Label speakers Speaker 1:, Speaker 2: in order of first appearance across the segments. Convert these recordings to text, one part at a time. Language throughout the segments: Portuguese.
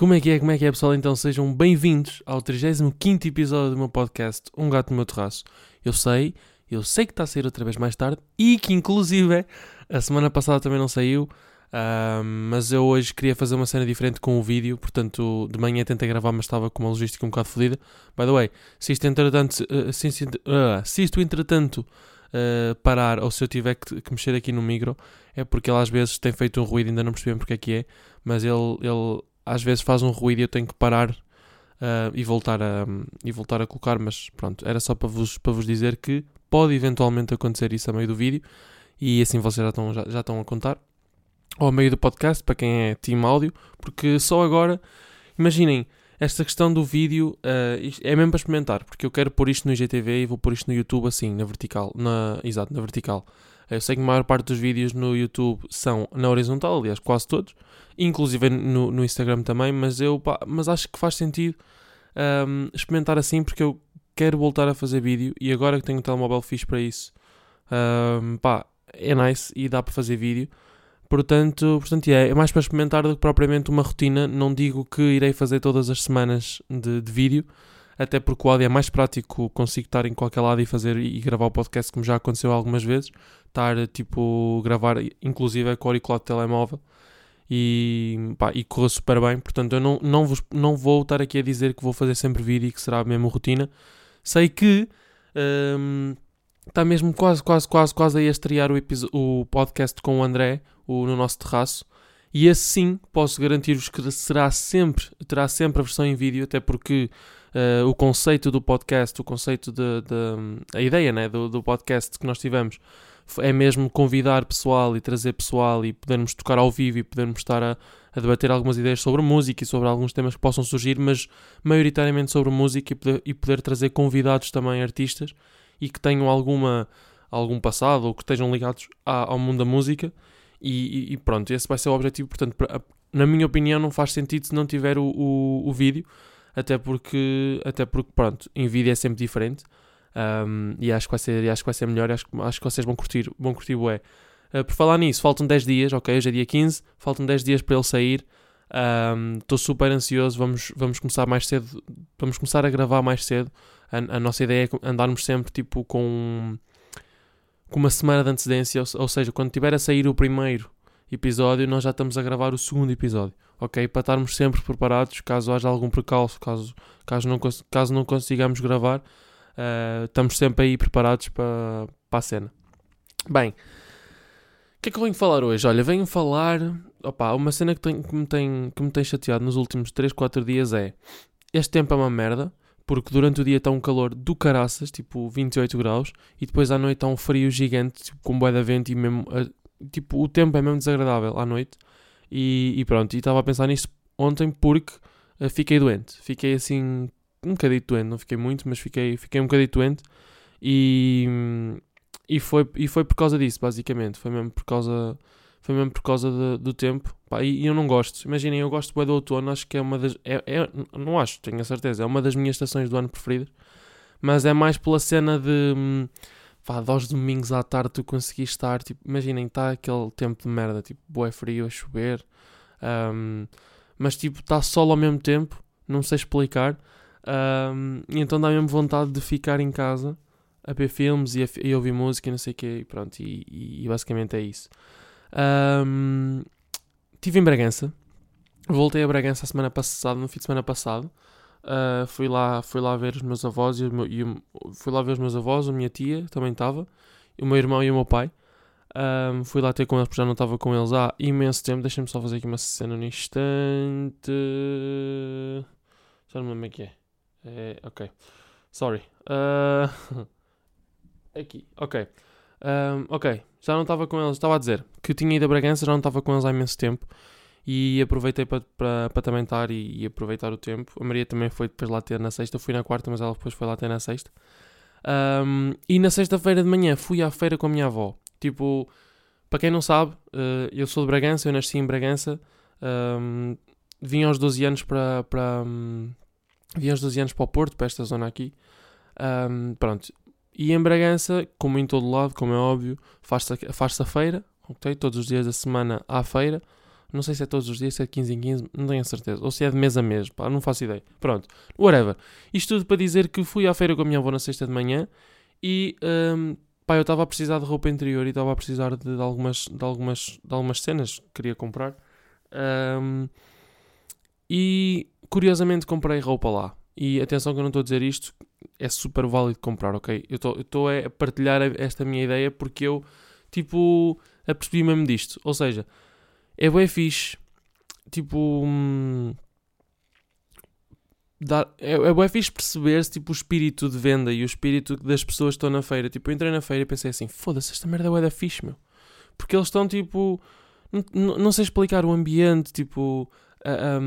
Speaker 1: Como é que é, como é que é, pessoal? Então sejam bem-vindos ao 35 episódio do meu podcast Um Gato no Meu Terraço. Eu sei, eu sei que está a sair outra vez mais tarde e que, inclusive, a semana passada também não saiu, uh, mas eu hoje queria fazer uma cena diferente com o vídeo, portanto, de manhã tentei gravar, mas estava com uma logística um bocado fodida. By the way, se isto entretanto, se, se, uh, se isto entretanto parar ou se eu tiver que, que, mexer aqui no micro, é porque ele às vezes tem feito um ruído, ainda não percebi porque é que é, mas ele, ele às vezes faz um ruído e eu tenho que parar uh, e, voltar a, e voltar a colocar, mas pronto, era só para vos, para vos dizer que pode eventualmente acontecer isso a meio do vídeo e assim vocês já estão, já, já estão a contar. Ou a meio do podcast, para quem é team áudio, porque só agora, imaginem, esta questão do vídeo uh, é mesmo para experimentar, porque eu quero pôr isto no IGTV e vou pôr isto no YouTube assim, na vertical, na, exato, na vertical. Eu sei que a maior parte dos vídeos no YouTube são na horizontal, aliás, quase todos, inclusive no, no Instagram também, mas eu pá, mas acho que faz sentido um, experimentar assim porque eu quero voltar a fazer vídeo e agora que tenho um telemóvel fixe para isso, um, pá, é nice e dá para fazer vídeo. Portanto, portanto é, é mais para experimentar do que propriamente uma rotina. Não digo que irei fazer todas as semanas de, de vídeo, até porque o áudio é mais prático, consigo estar em qualquer lado e fazer e gravar o podcast, como já aconteceu algumas vezes. Estar, tipo, gravar, inclusive com o auricular de telemóvel. E, pá, e correu super bem. Portanto, eu não, não, vos, não vou estar aqui a dizer que vou fazer sempre vídeo e que será a mesma rotina. Sei que hum, está mesmo quase, quase, quase, quase a estrear o, o podcast com o André o, no nosso terraço. E esse sim, posso garantir-vos que será sempre, terá sempre a versão em vídeo, até porque uh, o conceito do podcast, o conceito de a ideia né, do, do, podcast que nós tivemos é mesmo convidar pessoal e trazer pessoal e podermos tocar ao vivo e podermos estar a, a debater algumas ideias sobre música e sobre alguns temas que possam surgir, mas maioritariamente sobre música e poder, e poder trazer convidados também artistas e que tenham alguma algum passado ou que estejam ligados a, ao mundo da música e, e, pronto, esse vai ser o objetivo. Portanto, na minha opinião, não faz sentido se não tiver o, o, o vídeo até porque, até porque pronto, em vídeo é sempre diferente. Um, e acho que vai ser, acho que vai ser melhor. Acho, acho que vocês vão curtir, vão curtir bué. Uh, por falar nisso, faltam 10 dias, ok? Hoje é dia 15, faltam 10 dias para ele sair. Estou um, super ansioso. Vamos, vamos começar mais cedo. Vamos começar a gravar mais cedo. A, a nossa ideia é andarmos sempre tipo com, com uma semana de antecedência. Ou, ou seja, quando tiver a sair o primeiro episódio, nós já estamos a gravar o segundo episódio ok? Para estarmos sempre preparados caso haja algum precalço, caso, caso, não, caso não consigamos gravar, uh, estamos sempre aí preparados para, para a cena. Bem, o que é que eu venho falar hoje? Olha, venho falar. Opa, uma cena que, tem, que, me tem, que me tem chateado nos últimos 3, 4 dias é. Este tempo é uma merda, porque durante o dia está um calor do caraças, tipo 28 graus, e depois à noite está um frio gigante, tipo, com boia de vento e mesmo. Uh, tipo, o tempo é mesmo desagradável à noite. E, e pronto, e estava a pensar nisso ontem porque uh, fiquei doente. Fiquei assim, um bocadinho doente, não fiquei muito, mas fiquei, fiquei um bocadinho doente. E, e, foi, e foi por causa disso, basicamente. Foi mesmo por causa, foi mesmo por causa de, do tempo. Pá, e, e, eu não gosto. Imaginem, eu gosto bem do outono, acho que é uma das. É, é, não acho, tenho a certeza, é uma das minhas estações do ano preferidas. Mas é mais pela cena de. Hum, vá, aos domingos à tarde tu conseguis estar, tipo, imaginem, está aquele tempo de merda, tipo, boé frio a chover, um, mas tipo, está sol ao mesmo tempo, não sei explicar, um, e então dá mesmo vontade de ficar em casa a ver filmes e a, e ouvir música e não sei o quê, e pronto, e, e, e basicamente é isso. Um, estive em Bragança, voltei a Bragança a semana passada, no fim de semana passado, Uh, fui, lá, fui lá ver os meus avós e, meu, e fui lá ver os meus avós, a minha tia também estava, o meu irmão e o meu pai. Um, fui lá ter com eles porque já não estava com eles há imenso tempo. Deixem-me só fazer aqui uma cena no instante. Já não me lembro é que é. É ok. Sorry. Uh, aqui, ok. Um, ok, já não estava com eles. Estava a dizer que tinha ido a Bragança, já não estava com eles há imenso tempo e aproveitei para pa, pa também estar e, e, aproveitar o tempo. A Maria também foi depois lá ter na sexta, fui na quarta, mas ela depois foi lá ter na sexta. Um, e na sexta-feira de manhã fui à feira com a minha avó. Tipo, para quem não sabe, uh, eu sou de Bragança, eu nasci em Bragança. Um, vim aos 12 anos para. para vim aos 12 anos para o Porto, para esta zona aqui. Um, pronto. E em Bragança, como em todo lado, como é óbvio, faz-se faz a feira, ok? Todos os dias da semana há feira Não sei se é todos os dias, se é de 15 em 15, não tenho a certeza. Ou se é de mês a mês, pá, não faço ideia. Pronto, whatever. Isto tudo para dizer que fui à feira com a minha avó na sexta de manhã e, um, pá, eu estava a precisar de roupa interior e estava a precisar de, de, algumas, de, algumas, de algumas cenas que queria comprar. Um, e, curiosamente, comprei roupa lá. E atenção que eu não estou a dizer isto, é super válido comprar, ok? Eu estou a partilhar esta minha ideia porque eu, tipo, apercebi mesmo disto. Ou seja, é bem fixe, tipo. Hum, dá, é, é bem fixe perceber-se tipo, o espírito de venda e o espírito das pessoas que estão na feira. Tipo, eu entrei na feira e pensei assim: foda-se, esta merda é da fixe, meu. Porque eles estão tipo. Não, sei explicar o ambiente, tipo. A, a,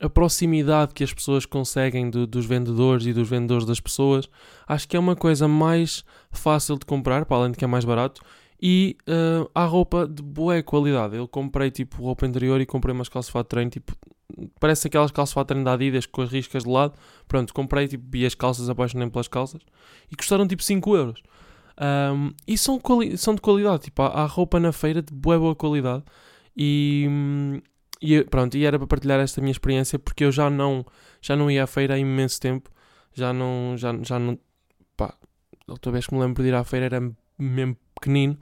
Speaker 1: a proximidade que as pessoas conseguem do, dos vendedores e dos vendedores das pessoas. Acho que é uma coisa mais fácil de comprar, para além de que é mais barato e uh, há roupa de boa qualidade. Eu comprei tipo roupa interior e comprei umas calças de treino, tipo, parece aquelas calças de treino da Adidas com as riscas de lado. Pronto, comprei tipo, vi as calças, apaixonei pelas calças e custaram tipo 5 euros. Um, e são, são de qualidade, tipo, há, há, roupa na feira de boa, boa qualidade. E, e pronto, e era para partilhar esta minha experiência porque eu já não, já não ia à feira há imenso tempo. Já não, já, já não, pá, a última vez que me lembro de ir à feira era mesmo pequenino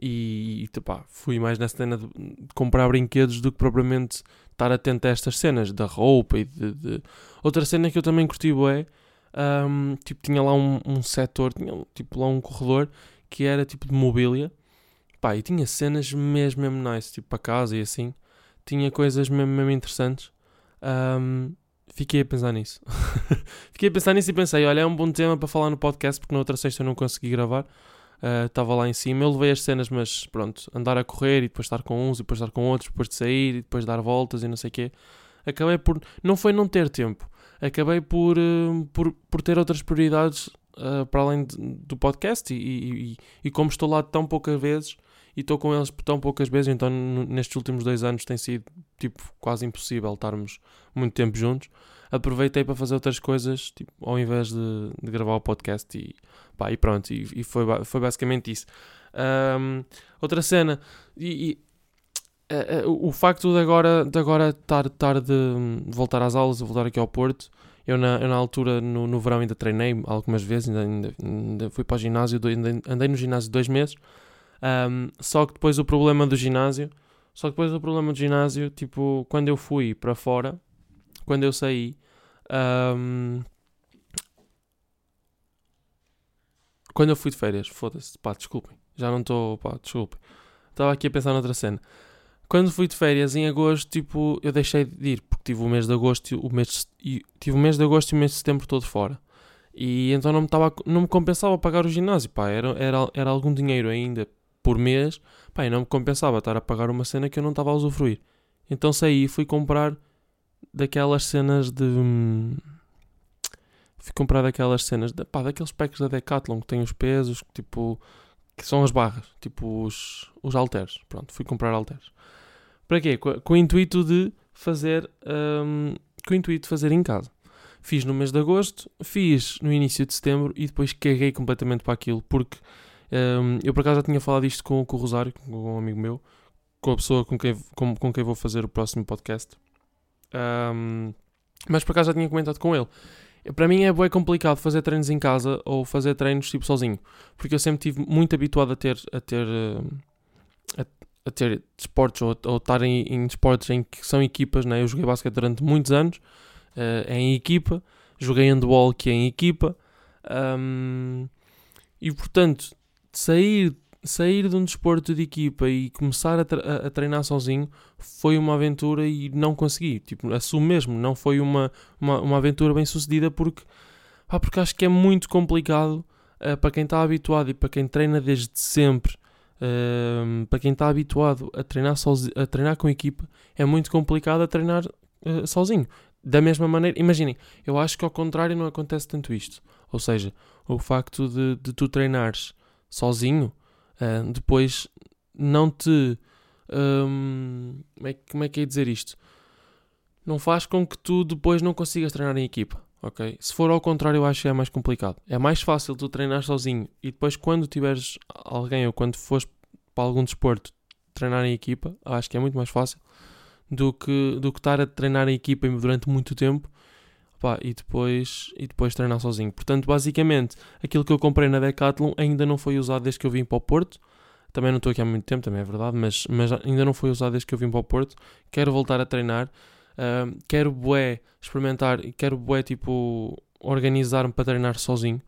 Speaker 1: e, e pá, fui mais na cena de, comprar brinquedos do que propriamente estar atento a estas cenas da roupa e de, de... outra cena que eu também curti é um, tipo tinha lá um, um setor tinha tipo lá um corredor que era tipo de mobília pá, e tinha cenas mesmo, mesmo nice, tipo para casa e assim tinha coisas mesmo, mesmo interessantes um, fiquei a pensar nisso fiquei a pensar nisso e pensei, olha é um bom tema para falar no podcast porque na outra sexta eu não consegui gravar estava uh, lá em cima. Eu levei as cenas, mas pronto, andar a correr e depois estar com uns e depois estar com outros, depois de sair e depois dar voltas e não sei o quê. Acabei por. Não foi não ter tempo, acabei por, uh, por, por ter outras prioridades uh, para além de, do podcast e, e, e, e, como estou lá tão poucas vezes e estou com eles tão poucas vezes, então nestes últimos dois anos tem sido tipo quase impossível estarmos muito tempo juntos aproveitei para fazer outras coisas, tipo, ao invés de, de gravar o podcast e, pá, e pronto, e, e foi, foi basicamente isso. Um, outra cena, e, e uh, uh, o facto de agora, de agora estar, estar de, voltar às aulas, voltar aqui ao Porto, eu na, eu na altura, no, no verão, ainda treinei algumas vezes, ainda, ainda, ainda fui para o ginásio, ainda, andei no ginásio dois meses, um, só que depois o problema do ginásio, só que depois o problema do ginásio, tipo, quando eu fui para fora, quando eu saí, um, quando eu fui de férias, foda-se, pá, desculpem, já não estou, pá, desculpem. Estava aqui a pensar noutra cena. Quando fui de férias em agosto, tipo, eu deixei de ir, porque tive o mês de agosto o mês de, tive o mês de agosto e o mês de setembro todo fora. E então não me, tava, não me compensava pagar o ginásio, pá, era, era, era algum dinheiro ainda por mês, pá, não me compensava estar a pagar uma cena que eu não estava a usufruir. Então saí e fui comprar daquelas cenas de. Hum, fui comprar daquelas cenas, de, pá, daqueles packs da Decathlon que têm os pesos, tipo. que são as barras, tipo os, os halteres. Pronto, fui comprar halteres. Para quê? Com, com o intuito de fazer. Um, com o intuito de fazer em casa. Fiz no mês de agosto, fiz no início de setembro e depois caguei completamente para aquilo, porque um, eu por acaso já tinha falado isto com, com o Rosário, com um amigo meu, com a pessoa com quem, com, com quem vou fazer o próximo podcast. Um, mas por acaso já tinha comentado com ele. Para mim é bem complicado fazer treinos em casa ou fazer treinos tipo sozinho, porque eu sempre estive muito habituado a ter a ter a, a ter desportos ou, ou estar em, em desportos em que são equipas, né? Eu joguei basquete durante muitos anos uh, em equipa, joguei handball que é em equipa um, e portanto sair sair de um desporto de equipa e começar a, a, treinar sozinho foi uma aventura e não consegui. Tipo, assumo mesmo, não foi uma, uma, uma aventura bem sucedida porque, pá, porque acho que é muito complicado uh, para quem está habituado e para quem treina desde sempre. Uh, para quem está habituado a treinar, a treinar com equipa, é muito complicado a treinar uh, sozinho. Da mesma maneira, imaginem, eu acho que ao contrário não acontece tanto isto. Ou seja, o facto de, de tu treinares sozinho uh, depois não te. Um, como, é, como é que é dizer isto? Não faz com que tu depois não consigas treinar em equipa. Ok? Se for ao contrário, eu acho que é mais complicado. É mais fácil tu treinar sozinho e depois, quando tiveres alguém ou quando fores para algum desporto treinar em equipa, acho que é muito mais fácil do que, do que estar a treinar a equipa durante muito tempo pá, e, depois, e depois treinar sozinho. Portanto, basicamente, aquilo que eu comprei na Decathlon ainda não foi usado desde que eu vim para o Porto. Também não estou aqui há muito tempo, também é verdade, mas, mas ainda não foi usado desde que eu vim para o Porto. Quero voltar a treinar. Uh, quero bué experimentar, quero bué tipo organizar-me para treinar sozinho.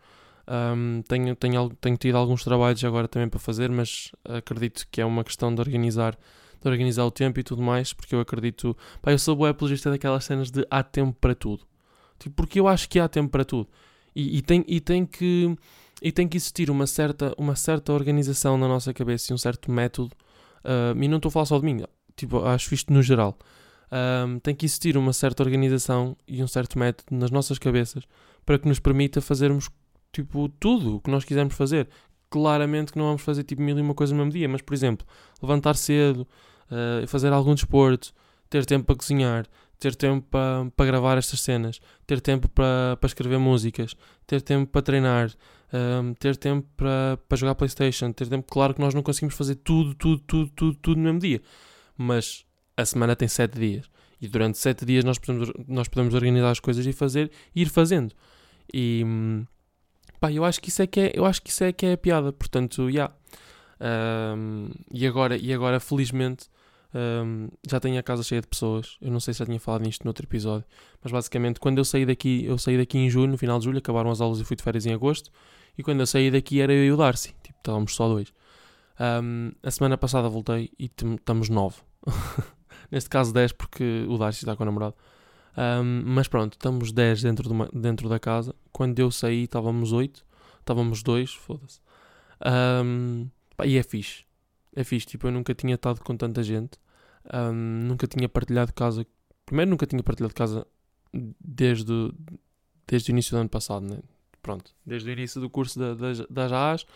Speaker 1: Um, tenho, tenho, tenho tido alguns trabalhos agora também para fazer, mas acredito que é uma questão de organizar, de organizar o tempo e tudo mais, porque eu acredito. Pá, eu sou bué apologista daquelas cenas de há tempo para tudo. Tipo, porque eu acho que há tempo para tudo. E, e, tem, e, tem que, e tem que existir uma certa, uma certa organização na nossa cabeça e um certo método. Uh, e não estou a falar só de mim, tipo, acho isto no geral. Um, tem que existir uma certa organização e um certo método nas nossas cabeças para que nos permita fazermos tipo tudo o que nós quisermos fazer. Claramente que não vamos fazer tipo mil e uma coisas no mesmo dia, mas por exemplo, levantar cedo, uh, fazer algum desporto, ter tempo para cozinhar, ter tempo para, para gravar estas cenas, ter tempo para, para escrever músicas, ter tempo para treinar, um, ter tempo para, para jogar Playstation, ter tempo, claro que nós não conseguimos fazer tudo, tudo, tudo, tudo, tudo no mesmo dia, mas a semana tem 7 dias e durante 7 dias nós podemos, nós podemos organizar as coisas e fazer e ir fazendo. E pá, eu acho que isso é que é, eu acho que isso é que é a piada, portanto, já. Yeah. Um, e agora, e agora felizmente um, já tenho a casa cheia de pessoas. Eu não sei se já tinha falado nisto no outro episódio, mas basicamente quando eu saí daqui, eu saí daqui em julho, no final de julho, acabaram as aulas e fui de férias em agosto. E quando eu saí daqui era eu e o Darcy, tipo, estávamos só dois. Um, a semana passada voltei e estamos nove. Neste caso 10 porque o Darcy está com o namorado. Um, mas pronto, estamos 10 dentro, de uma, dentro da casa. Quando eu saí estávamos 8. Estávamos 2, foda-se. E é fixe. É fixe, tipo, eu nunca tinha estado com tanta gente. Um, nunca tinha partilhado casa. Primeiro, nunca tinha partilhado casa desde, desde o início do ano passado, né? Pronto, desde o início do curso da, das, das AAs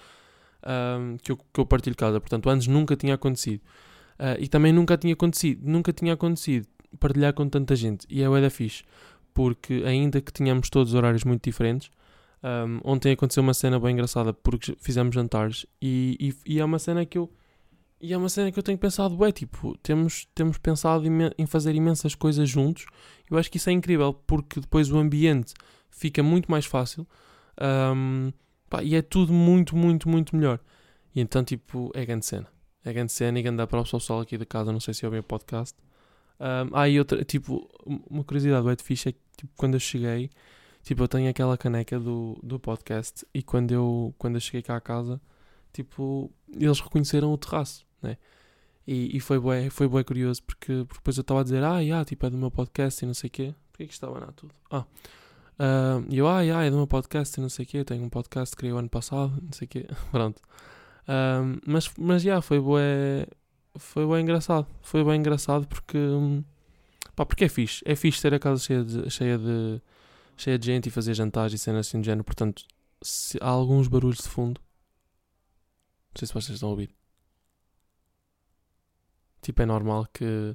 Speaker 1: um, que, eu, que eu partilho casa. Portanto, antes nunca tinha acontecido. Uh, e também nunca tinha acontecido, nunca tinha acontecido partilhar com tanta gente. E é o da fixe, porque ainda que tenhamos todos horários muito diferentes, um, ontem aconteceu uma cena bem engraçada porque fizemos jantares e, e, e, é uma cena que eu e é uma cena que eu tenho pensado, é tipo, temos, temos pensado em fazer imensas coisas juntos. Eu acho que isso é incrível porque depois o ambiente fica muito mais fácil um, pá, e é tudo muito, muito, muito melhor. E então, tipo, é grande cena. É grande cena e grande para o pessoal aqui da casa. Não sei se ouvem o podcast. Um, ah, e outra, tipo, uma curiosidade do Edfish é que, tipo, quando eu cheguei, tipo, eu tenho aquela caneca do, do podcast e quando eu, quando eu cheguei cá à casa, tipo, eles reconheceram o terraço, né? E, e foi bué, foi bué curioso porque, porque depois eu estava a dizer, ah, yeah, tipo, é do meu podcast e não sei o quê. Porquê que estava lá tudo? Ah, uh, eu, ah, yeah, é do meu podcast e não sei o quê. Tenho um podcast que criei o ano passado, não sei o quê. Pronto. Um, mas, mas, yeah, foi bué, foi bem engraçado. Foi bem engraçado porque, pá, porque é fixe. É fixe ter a casa cheia de, cheia de, cheia de gente e fazer jantares e cenas assim do género. Portanto, se há alguns barulhos de fundo, não sei se vocês estão a ouvir. Tipo, é normal que.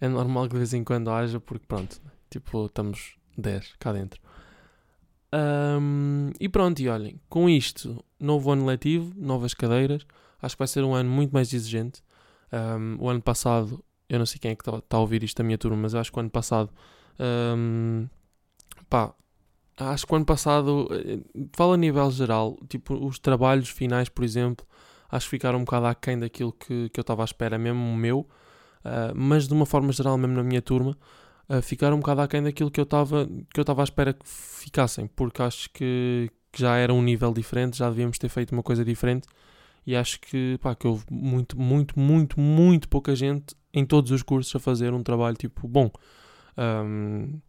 Speaker 1: É normal que de vez em quando haja, porque pronto, tipo, estamos 10 cá dentro. Um, e pronto, e olhem, com isto, novo ano letivo, novas cadeiras. Acho que vai ser um ano muito mais exigente. Um, o ano passado, eu não sei quem é que está tá a ouvir isto da minha turma, mas acho que o ano passado, um, pá, acho que o ano passado, eh, fala a nível geral, tipo, os trabalhos finais, por exemplo, acho que ficaram um bocado aquém daquilo que, que eu estava à espera, mesmo o meu, uh, mas de uma forma geral, mesmo na minha turma, uh, ficaram um bocado aquém daquilo que eu estava que eu estava à espera que ficassem, porque acho que, que já era um nível diferente, já devíamos ter feito uma coisa diferente e acho que, pá, que houve muito, muito, muito, muito pouca gente em todos os cursos a fazer um trabalho tipo bom. Um,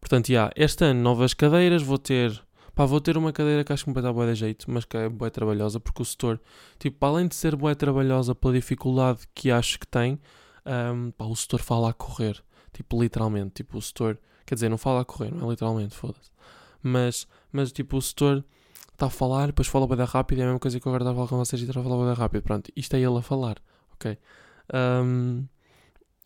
Speaker 1: portanto, yeah, este ano novas cadeiras, vou ter Pá, vou ter uma cadeira que acho que me vai dar boa de jeito, mas que é boa trabalhosa, porque o setor, tipo, além de ser boa trabalhosa pela dificuldade que acho que tem, um, pá, o setor fala a correr. Tipo, literalmente. Tipo, o setor, quer dizer, não fala a correr, não é literalmente, foda-se. Mas, mas, tipo, o setor está a falar, depois fala bem rápido, é a mesma coisa que eu agora estava a falar com vocês e estava a falar bem rápido. Pronto, isto é ele a falar, ok? Um,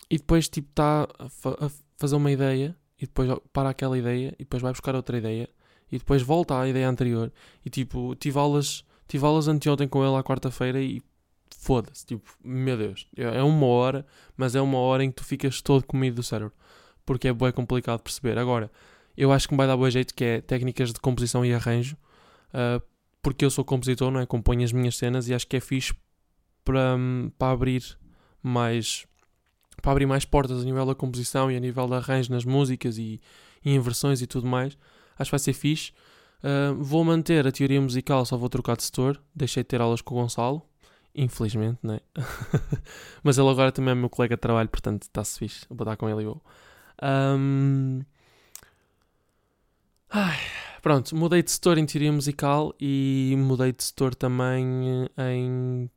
Speaker 1: e depois, tipo, está a, fa a fazer uma ideia e depois para aquela ideia e depois vai buscar outra ideia e depois volta à ideia anterior. E tipo, tive aulas, tive aulas anteontem com ele à quarta-feira e foda-se, tipo, meu Deus, é uma hora, mas é uma hora em que tu ficas todo comido do cérebro, porque é bem complicado perceber. Agora, eu acho que me vai dar bom jeito que é técnicas de composição e arranjo, uh, porque eu sou compositor, não é? Componho as minhas cenas e acho que é fixe para, para abrir mais para abrir mais portas a nível da composição e a nível de arranjo nas músicas e, e em versões e tudo mais. Acho que vai ser fixe. Uh, vou manter a teoria musical, só vou trocar de setor. Deixei de ter aulas com o Gonçalo. Infelizmente, né? Mas ele agora também é meu colega de trabalho, portanto está-se fixe. Vou dar com ele e eu. Um... Ai, pronto, mudei de setor em teoria musical e mudei de setor também em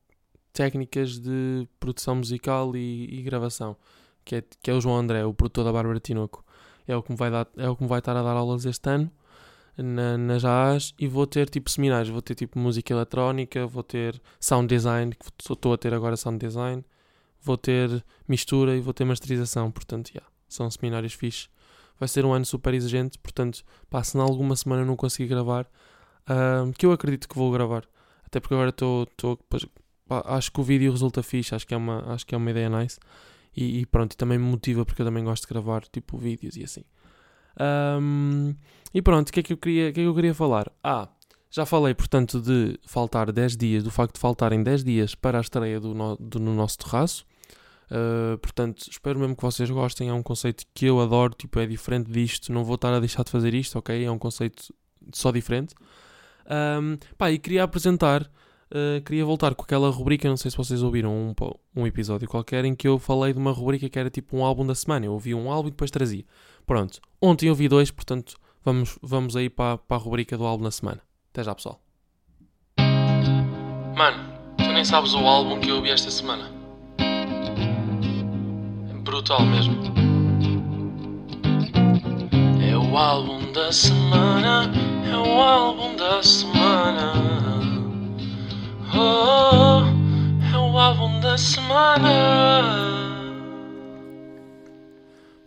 Speaker 1: técnicas de produção musical e, e gravação, que é, que é o João André, o produtor da Bárbara Tinoco. É o que me vai, dar, é o que vai estar a dar aulas este ano na, na e vou ter tipo seminários, vou ter tipo música eletrónica, vou ter sound design, que estou a ter agora sound design, vou ter mistura e vou ter masterização, portanto, yeah, são seminários fixes. Vai ser um ano super exigente, portanto, pá, se em alguma semana não conseguir gravar, que eu acredito que vou gravar, até porque agora estou, acho que o vídeo resulta fixe, acho que é uma, acho que é uma ideia nice. E, e pronto, e também me motiva porque eu também gosto de gravar tipo vídeos e assim. Um, e pronto, o que, é que, eu queria, que é que eu queria falar? Ah, já falei, portanto, de faltar 10 dias, do facto de faltarem 10 dias para a estreia do, no, do no nosso terraço. Uh, portanto, espero mesmo que vocês gostem. É um conceito que eu adoro, tipo, é diferente disto. Não vou estar a deixar de fazer isto, ok? É um conceito só diferente. Um, pá, e queria apresentar, uh, queria voltar com aquela rubrica. Não sei se vocês ouviram um, um episódio qualquer em que eu falei de uma rubrica que era tipo um álbum da semana. Eu ouvi um álbum e depois trazia. Pronto, ontem eu ouvi dois, portanto, vamos, vamos aí para, para a rubrica do álbum da semana. Até já, pessoal. Mano, tu nem sabes o álbum que eu ouvi esta semana. É brutal mesmo. É o álbum da semana, é o álbum da semana. Oh, é o álbum da semana.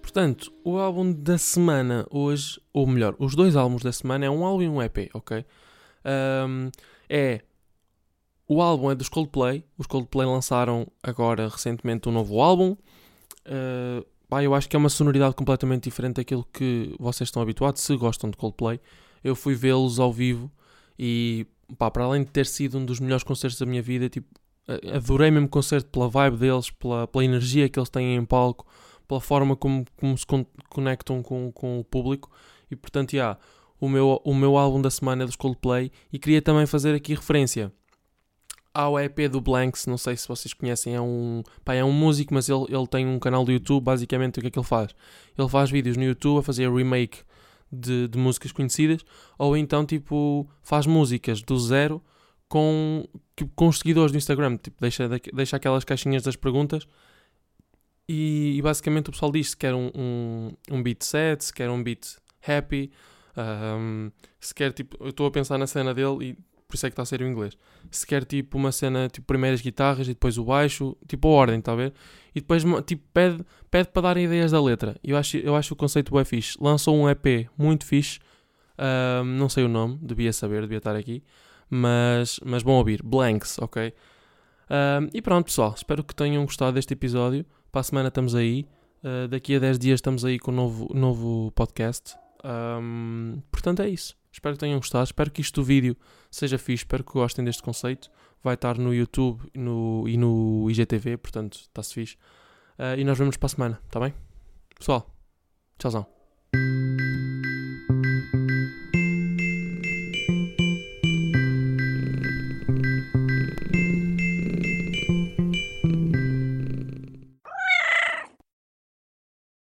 Speaker 1: Portanto, o álbum da semana hoje, ou melhor, os dois álbuns da semana é um álbum e um EP, ok? Um, é. O álbum é dos Coldplay. Os Coldplay lançaram agora recentemente um novo álbum. Uh, pá, eu acho que é uma sonoridade completamente diferente daquilo que vocês estão habituados, se gostam de Coldplay. Eu fui vê-los ao vivo e, pá, para além de ter sido um dos melhores concertos da minha vida, tipo, adorei mesmo o concerto pela vibe deles, pela, pela energia que eles têm em palco pela forma como, como se conectam com, com o público. E portanto, yeah, o, meu, o meu álbum da semana é dos Coldplay. E queria também fazer aqui referência ao EP do Blanks. Não sei se vocês conhecem, é um, pá, é um músico, mas ele, ele tem um canal do YouTube. Basicamente, o que é que ele faz? Ele faz vídeos no YouTube a fazer remake de, de músicas conhecidas, ou então tipo faz músicas do zero com, tipo, com seguidores do Instagram. Tipo, deixa, deixa aquelas caixinhas das perguntas e, e, basicamente o pessoal diz se quer um, um, um beat set, se quer um beat happy, um, se quer tipo. Eu estou a pensar na cena dele e por isso é que está a ser o inglês. Se quer tipo uma cena, tipo primeiras guitarras e depois o baixo, tipo a ordem, está a ver? E depois tipo pede, pede para dar ideias da letra. Eu acho, eu acho o conceito bem fixe. Lançou um EP muito fixe, não sei o nome, devia saber, devia estar aqui, mas, mas bom ouvir. Blanks, ok? E pronto, pessoal, espero que tenham gostado deste episódio. Para a semana estamos aí. Uh, daqui a 10 dias estamos aí com um novo, novo podcast. Um, portanto, é isso. Espero que tenham gostado. Espero que isto do vídeo seja fixe. Espero que gostem deste conceito. Vai estar no YouTube no, e no IGTV. Portanto, está-se fixe. Uh, e nós vemos para a semana. Está bem? Pessoal, tchauzão.